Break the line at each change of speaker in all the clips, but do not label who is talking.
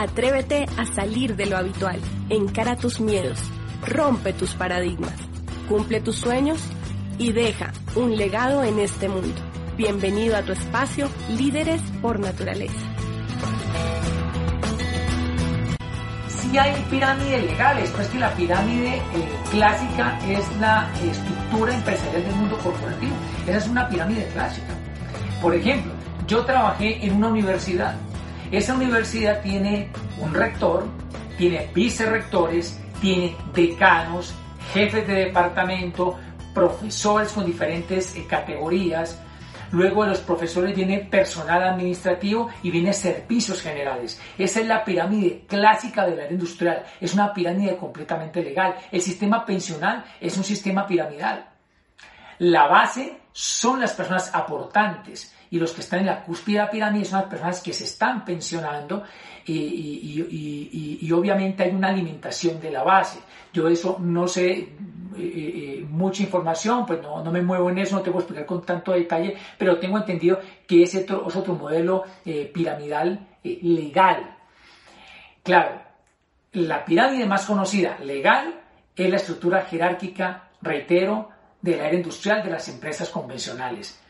Atrévete a salir de lo habitual, encara tus miedos, rompe tus paradigmas, cumple tus sueños y deja un legado en este mundo. Bienvenido a tu espacio Líderes por Naturaleza.
Sí hay pirámides legales, pero es que la pirámide eh, clásica es la estructura empresarial del mundo corporativo. Esa es una pirámide clásica. Por ejemplo, yo trabajé en una universidad. Esa universidad tiene un rector, tiene vicerrectores, tiene decanos, jefes de departamento, profesores con diferentes eh, categorías. Luego de los profesores viene personal administrativo y viene servicios generales. Esa es la pirámide clásica del área industrial. Es una pirámide completamente legal. El sistema pensional es un sistema piramidal. La base son las personas aportantes y los que están en la cúspide de la pirámide son las personas que se están pensionando y, obviamente hay una alimentación de la base. Yo eso no sé eh, eh, mucha información, pues no, me muevo en eso, no te a explicar con tanto detalle, pero tengo entendido que ese es otro modelo eh, piramidal legal. Claro, la pirámide más conocida legal es la estructura jerárquica, reitero, del área industrial de las empresas convencionales.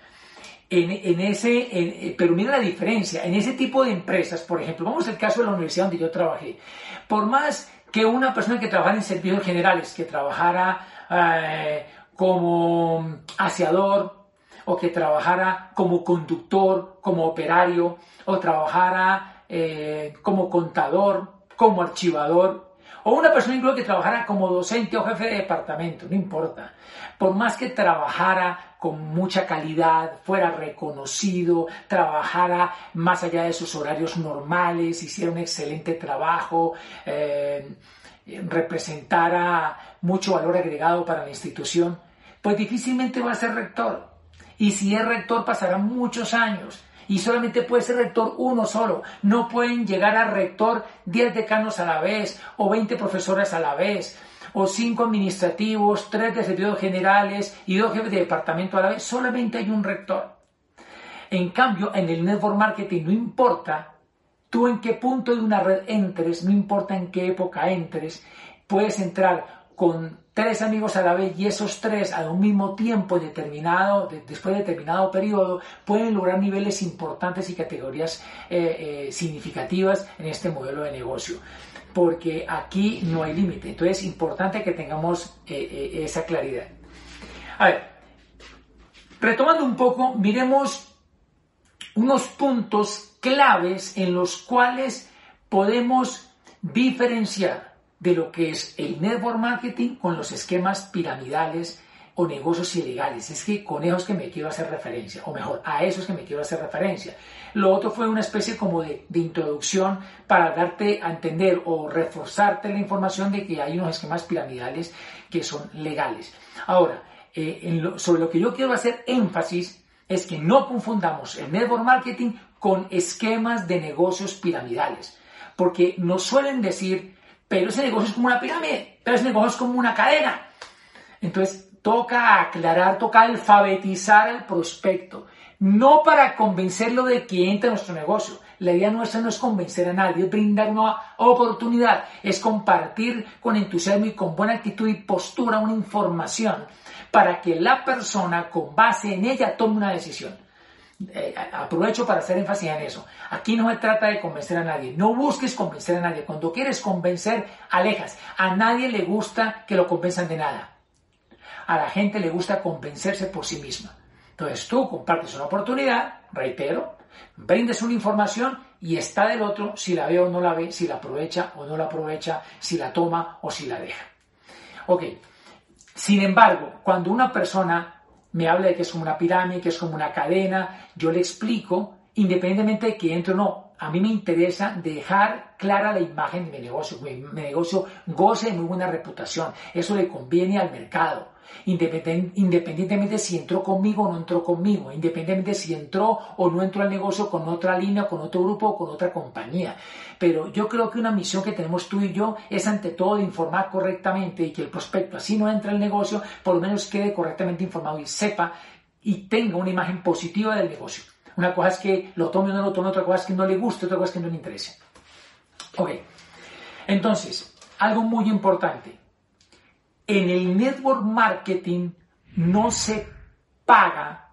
En, ese, eh, pero mira la diferencia, en ese tipo de empresas, por ejemplo, vamos al caso de la universidad donde yo trabajé, por más que una persona que trabajara en servicios generales, que trabajara eh, como aseador, o que trabajara como conductor, como operario, o trabajara eh, como contador, como archivador, o una persona incluso que trabajara como docente o jefe de departamento, no importa. Por más que trabajara con mucha calidad, fuera reconocido, trabajara más allá de sus horarios normales, hiciera un excelente trabajo, eh, representara mucho valor agregado para la institución, pues difícilmente va a ser rector. Y si es rector pasará muchos años y solamente puede ser rector uno solo. No pueden llegar a rector 10 decanos a la vez o 20 profesores a la vez o 5 administrativos, 3 de servicios generales y 2 jefes de departamento a la vez. Solamente hay un rector. En cambio, en el network marketing no importa tú en qué punto de una red entres, no importa en qué época entres, puedes entrar con tres amigos a la vez y esos tres a un mismo tiempo determinado, después de determinado periodo, pueden lograr niveles importantes y categorías eh, eh, significativas en este modelo de negocio. Porque aquí no hay límite. Entonces es importante que tengamos eh, esa claridad. A ver, retomando un poco, miremos unos puntos claves en los cuales podemos diferenciar de lo que es el network marketing con los esquemas piramidales o negocios ilegales. Es que con esos que me quiero hacer referencia, o mejor, a esos que me quiero hacer referencia. Lo otro fue una especie como de, introducción para darte a entender o reforzarte la información de que hay unos esquemas piramidales que son legales. Ahora, eh, sobre lo que yo quiero hacer énfasis es que no confundamos el network marketing con esquemas de negocios piramidales, porque nos suelen decir pero ese negocio es como una pirámide, pero ese negocio es como una cadena. Entonces, toca aclarar, toca alfabetizar al prospecto, no para convencerlo de que entre en nuestro negocio. La idea nuestra no es convencer a nadie, es brindar una oportunidad, es compartir con entusiasmo y con buena actitud y postura una información para que la persona con base en ella tome una decisión. Eh, aprovecho para hacer énfasis en eso. Aquí no se trata de convencer a nadie. No busques convencer a nadie. Cuando quieres convencer, alejas. A nadie le gusta que lo convenzan de nada. A la gente le gusta convencerse por sí misma. Entonces tú compartes una oportunidad, reitero, brindes una información y está del otro si la ve o no la ve, si la aprovecha o no la aprovecha, si la toma o si la deja. Ok. Sin embargo, cuando una persona me habla de que es como una pirámide, que es como una cadena, yo le explico, independientemente de que entre o no, a mí me interesa dejar clara la imagen de mi negocio. Mi, negocio goce de muy buena reputación. Eso le conviene al mercado. Independientemente si entró conmigo o no entró conmigo, independientemente si entró o no entró al negocio con otra línea, con otro grupo o con otra compañía. Pero yo creo que una misión que tenemos tú y yo es ante todo informar correctamente y que el prospecto, así no entra al negocio, por lo menos quede correctamente informado y sepa y tenga una imagen positiva del negocio. Una cosa es que lo tome o no lo tome, otra cosa es que no le guste, otra cosa es que no le interese. Ok, entonces, algo muy importante. En el network marketing no se paga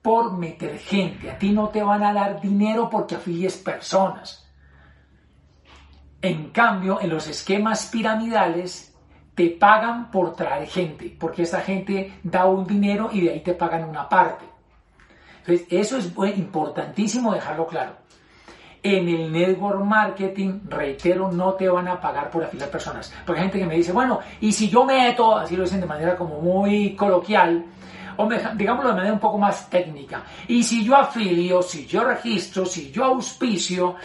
por meter gente. A ti no te van a dar dinero porque afilies personas. En cambio, en los esquemas piramidales te pagan por traer gente, porque esa gente da un dinero y de ahí te pagan una parte. Entonces, eso es importantísimo dejarlo claro. En el network marketing, reitero, no te van a pagar por afiliar personas. Porque hay gente que me dice, bueno, y si yo meto, así lo dicen de manera como muy coloquial, o digámoslo de manera un poco más técnica, y si yo afilio, si yo registro, si yo auspicio,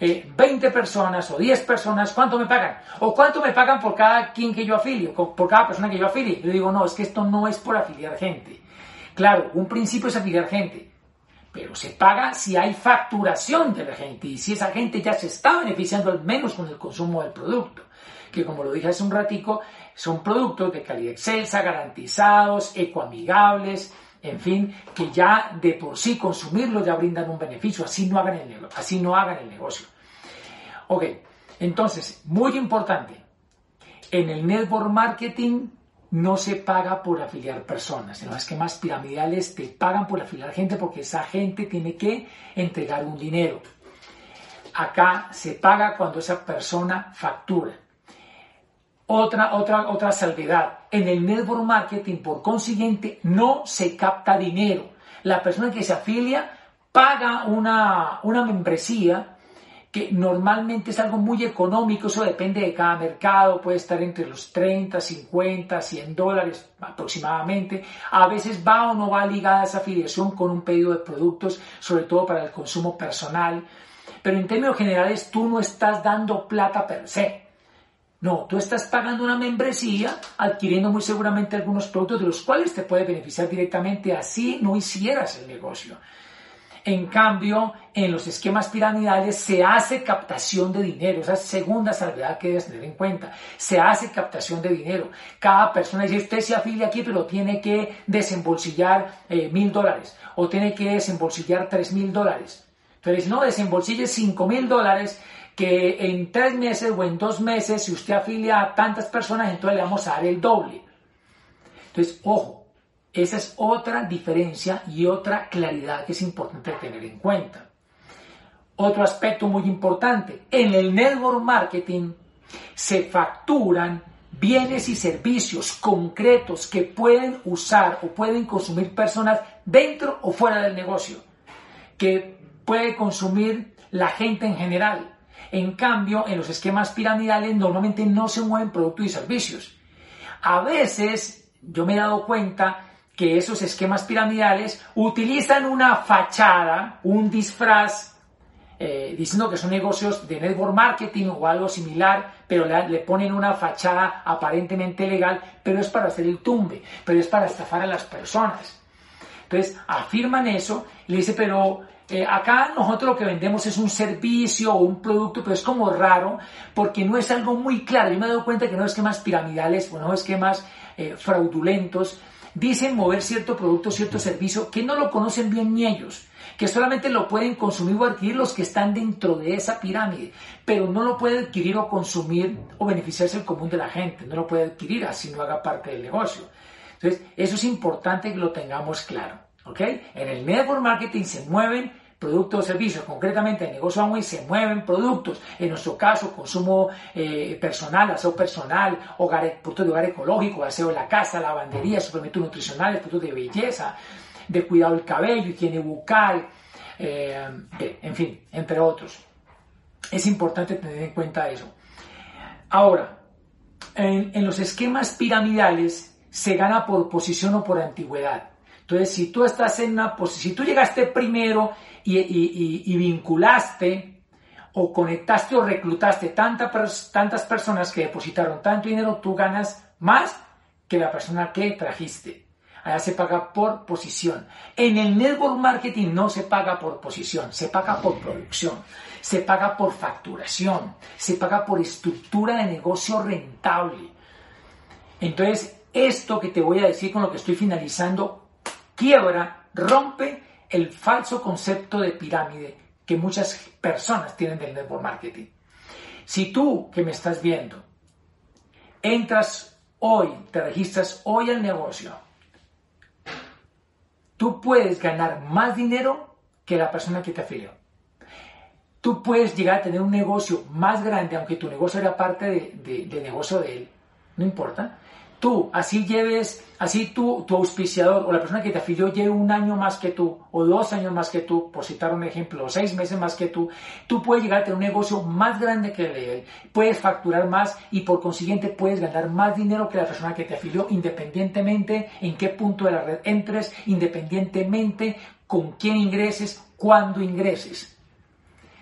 20 eh, personas o 10 personas, ¿cuánto me pagan? ¿O cuánto me pagan por cada quien que yo afilio, por cada persona que yo afilie? Yo digo, no, es que esto no es por afiliar gente. Claro, un principio es afiliar gente, pero se paga si hay facturación de la gente y si esa gente ya se está beneficiando al menos con el consumo del producto, que como lo dije hace un ratico, son productos de calidad excelsa, garantizados, ecoamigables, en fin, que ya de por sí consumirlos ya brindan un beneficio, así no hagan el, así no hagan el negocio. Ok, entonces, muy importante, en el network marketing no se paga por afiliar personas. En los esquemas piramidales te pagan por afiliar gente porque esa gente tiene que entregar un dinero. Acá se paga cuando esa persona factura. Otra, otra, otra salvedad. En el network marketing, por consiguiente, no se capta dinero. La persona que se afilia paga una, una membresía que normalmente es algo muy económico, eso depende de cada mercado, puede estar entre los 30, 50, 100 dólares aproximadamente. A veces va o no va ligada esa afiliación con un pedido de productos, sobre todo para el consumo personal. Pero en términos generales tú no estás dando plata per se. No, tú estás pagando una membresía, adquiriendo muy seguramente algunos productos de los cuales te puede beneficiar directamente, así no hicieras el negocio. En cambio, en los esquemas piramidales se hace captación de dinero, esa segunda salvedad que debes tener en cuenta. Se hace captación de dinero. Cada persona dice, usted se afilia aquí, pero tiene que desembolsillar eh, mil dólares o tiene que desembolsillar tres mil dólares. Entonces, no, desembolsille cinco mil dólares que en tres meses o en dos meses, si usted afilia a tantas personas, entonces le vamos a dar el doble. Entonces, ojo, esa es otra diferencia y otra claridad que es importante tener en cuenta. Otro aspecto muy importante, en el network marketing se facturan bienes y servicios concretos que pueden usar o pueden consumir personas dentro o fuera del negocio, que puede consumir la gente en general. En cambio, en los esquemas piramidales normalmente no se mueven productos y servicios. A veces, yo me he dado cuenta que esos esquemas piramidales utilizan una fachada, un disfraz, eh, diciendo que son negocios de network marketing o algo similar, pero le, ponen una fachada aparentemente legal, pero es para hacer el tumbe, pero es para estafar a las personas. Entonces, afirman eso y le dice, pero eh, acá nosotros lo que vendemos es un servicio o un producto, pero es como raro porque no es algo muy claro. Yo me he dado cuenta que no esquemas piramidales o no esquemas eh, fraudulentos dicen mover cierto producto, cierto servicio, que no lo conocen bien ni ellos, que solamente lo pueden consumir o adquirir los que están dentro de esa pirámide, pero no lo puede adquirir o consumir o beneficiarse el común de la gente, no lo puede adquirir así no haga parte del negocio. Entonces, eso es importante que lo tengamos claro. ¿ok? En el network marketing se mueven productos o servicios, concretamente en negocio Amway se mueven productos, en nuestro caso consumo eh, personal, aseo personal, hogar, productos de hogar ecológico, aseo de la casa, lavandería, suplementos nutricionales, productos de belleza, de cuidado del cabello, higiene bucal, eh, en fin, entre otros. Es importante tener en cuenta eso. Ahora, en, en los esquemas piramidales se gana por posición o por antigüedad. Entonces, si tú estás en una posición, si tú llegaste primero y, vinculaste o conectaste o reclutaste tantas personas que depositaron tanto dinero, tú ganas más que la persona que trajiste. Allá se paga por posición. En el network marketing no se paga por posición, se paga por producción, se paga por facturación, se paga por estructura de negocio rentable. Entonces, esto que te voy a decir con lo que estoy finalizando, quiebra, rompe el falso concepto de pirámide que muchas personas tienen del network marketing. Si tú que me estás viendo, entras hoy, te registras hoy al negocio, tú puedes ganar más dinero que la persona que te afilió. Tú puedes llegar a tener un negocio más grande, aunque tu negocio era parte de, del negocio de él, no importa tú, así lleves, así tú, tu auspiciador o la persona que te afilió lleve un año más que tú, o dos años más que tú, por citar un ejemplo, o seis meses más que tú, tú puedes llegar a tener un negocio más grande que él, puedes facturar más y por consiguiente puedes ganar más dinero que la persona que te afilió, independientemente en qué punto de la red entres, independientemente con quién ingreses, cuándo ingreses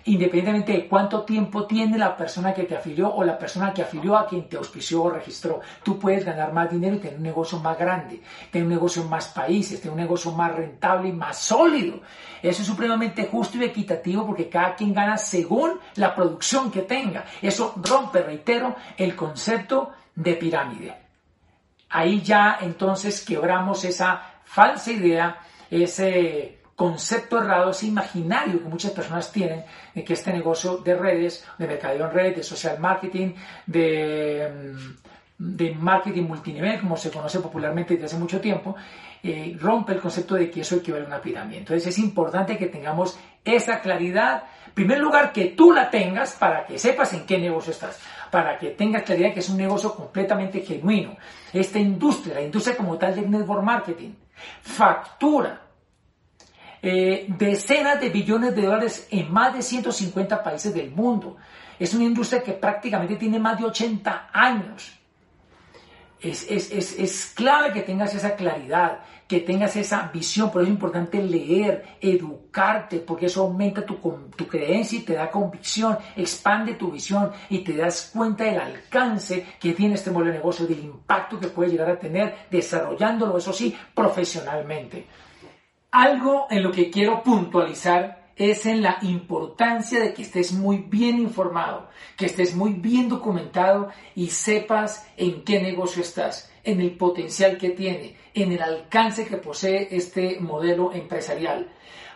independientemente de cuánto tiempo tiene la persona que te afilió o la persona que afilió a quien te auspició o registró. Tú puedes ganar más dinero y tener un negocio más grande, tener un negocio en más países, tener un negocio más rentable y más sólido. Eso es supremamente justo y equitativo porque cada quien gana según la producción que tenga. Eso rompe, reitero, el concepto de pirámide. Ahí ya entonces quebramos esa falsa idea, ese concepto errado, ese imaginario que muchas personas tienen de que este negocio de redes, de mercadeo en red, de social marketing, de, mm, de marketing multinivel, como se conoce popularmente desde hace mucho tiempo, eh, rompe el concepto de que eso equivale a una pirámide. Entonces es importante que tengamos esa claridad. En primer lugar, que tú la tengas para que sepas en qué negocio estás, para que tengas claridad que es un negocio completamente genuino. Esta industria, la industria como tal del network marketing, factura eh, decenas de billones de dólares en más de 150 países del mundo. Es una industria que prácticamente tiene más de 80 años. Es, es, es, es, clave que tengas esa claridad, que tengas esa visión, por eso es importante leer, educarte, porque eso aumenta tu, tu creencia y te da convicción, expande tu visión y te das cuenta del alcance que tiene este modelo de negocio, del impacto que puede llegar a tener desarrollándolo, eso sí, profesionalmente. Algo en lo que quiero puntualizar es en la importancia de que estés muy bien informado, que estés muy bien documentado y sepas en qué negocio estás, en el potencial que tiene, en el alcance que posee este modelo empresarial,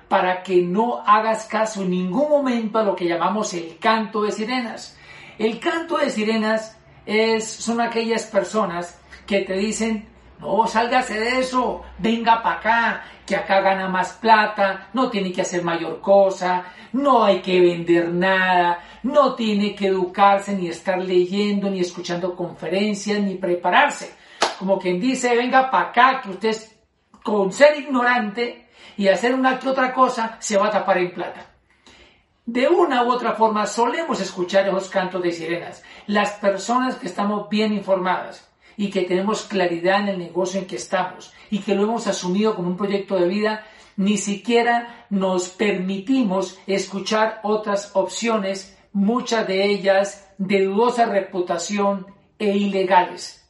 para que no hagas caso en ningún momento a lo que llamamos el canto de sirenas. El canto de sirenas es, son aquellas personas que te dicen no, sálgase de eso, venga para acá, que acá gana más plata, no tiene que hacer mayor cosa, no hay que vender nada, no tiene que educarse, ni estar leyendo, ni escuchando conferencias, ni prepararse. Como quien dice, venga para acá, que usted con ser ignorante y hacer una que otra cosa se va a tapar en plata. De una u otra forma solemos escuchar esos cantos de sirenas. Las personas que estamos bien informadas, y que tenemos claridad en el negocio en que estamos y que lo hemos asumido como un proyecto de vida, ni siquiera nos permitimos escuchar otras opciones, muchas de ellas de dudosa reputación e ilegales.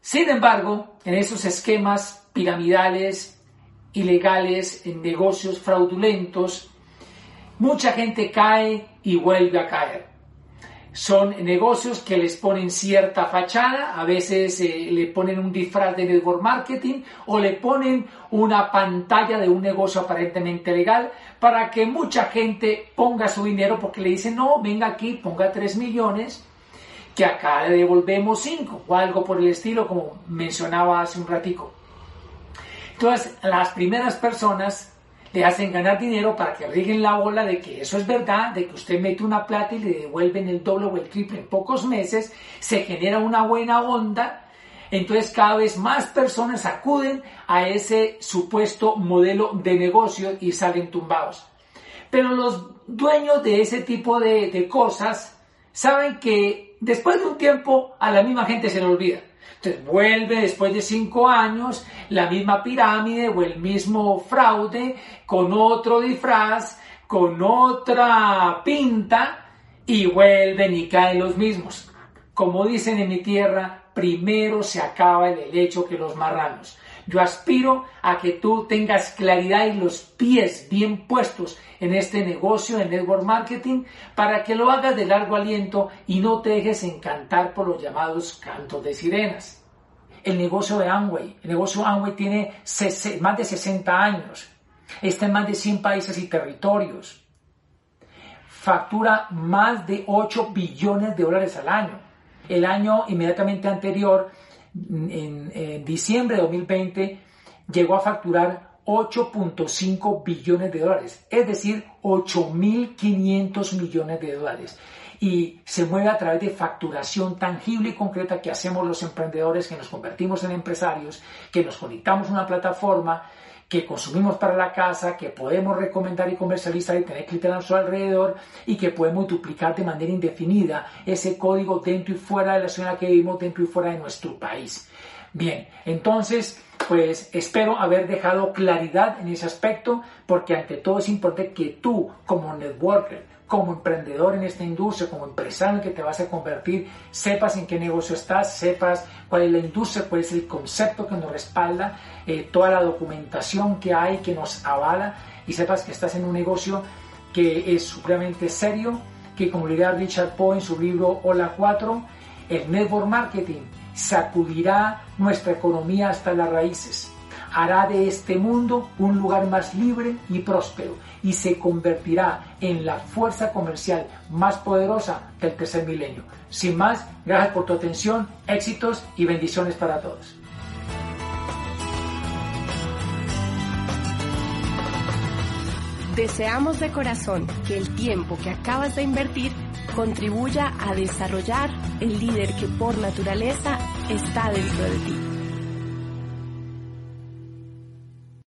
Sin embargo, en esos esquemas piramidales, ilegales, en negocios fraudulentos, mucha gente cae y vuelve a caer. Son negocios que les ponen cierta fachada, a veces eh, le ponen un disfraz de network marketing o le ponen una pantalla de un negocio aparentemente legal para que mucha gente ponga su dinero porque le dicen, no, venga aquí, ponga 3 millones, que acá le devolvemos 5 o algo por el estilo, como mencionaba hace un ratico. Entonces, las primeras personas le hacen ganar dinero para que rieguen la bola de que eso es verdad, de que usted mete una plata y le devuelven el doble o el triple en pocos meses, se genera una buena onda, entonces cada vez más personas acuden a ese supuesto modelo de negocio y salen tumbados. Pero los dueños de ese tipo de, de cosas saben que después de un tiempo a la misma gente se le olvida. Entonces vuelve después de cinco años la misma pirámide o el mismo fraude con otro disfraz, con otra pinta y vuelven y caen los mismos. Como dicen en mi tierra, primero se acaba el helecho que los marranos. Yo aspiro a que tú tengas claridad y los pies bien puestos en este negocio de network marketing para que lo hagas de largo aliento y no te dejes encantar por los llamados cantos de sirenas. El negocio de Amway, el negocio Amway tiene más de 60 años, está en más de 100 países y territorios. factura más de 8 billones de dólares al año. El año inmediatamente anterior, en, diciembre de 2020, llegó a facturar 8.5 billones de dólares, es decir, 8.500 millones de dólares. Y se mueve a través de facturación tangible y concreta que hacemos los emprendedores, que nos convertimos en empresarios, que nos conectamos a una plataforma, que consumimos para la casa, que podemos recomendar y comercializar y tener clientes a nuestro alrededor y que podemos duplicar de manera indefinida ese código dentro y fuera de la ciudad que vivimos, dentro y fuera de nuestro país. Bien, entonces, pues espero haber dejado claridad en ese aspecto porque ante todo es importante que tú como networker, como emprendedor en esta industria, como empresario que te vas a convertir, sepas en qué negocio estás, sepas cuál es la industria, cuál es el concepto que nos respalda, eh, toda la documentación que hay que nos avala y sepas que estás en un negocio que es supremamente serio, que como dirá Richard Poe en su libro Hola 4, el network marketing sacudirá nuestra economía hasta las raíces hará de este mundo un lugar más libre y próspero y se convertirá en la fuerza comercial más poderosa del tercer milenio. Sin más, gracias por tu atención, éxitos y bendiciones para todos.
Deseamos de corazón que el tiempo que acabas de invertir contribuya a desarrollar el líder que por naturaleza está dentro de ti.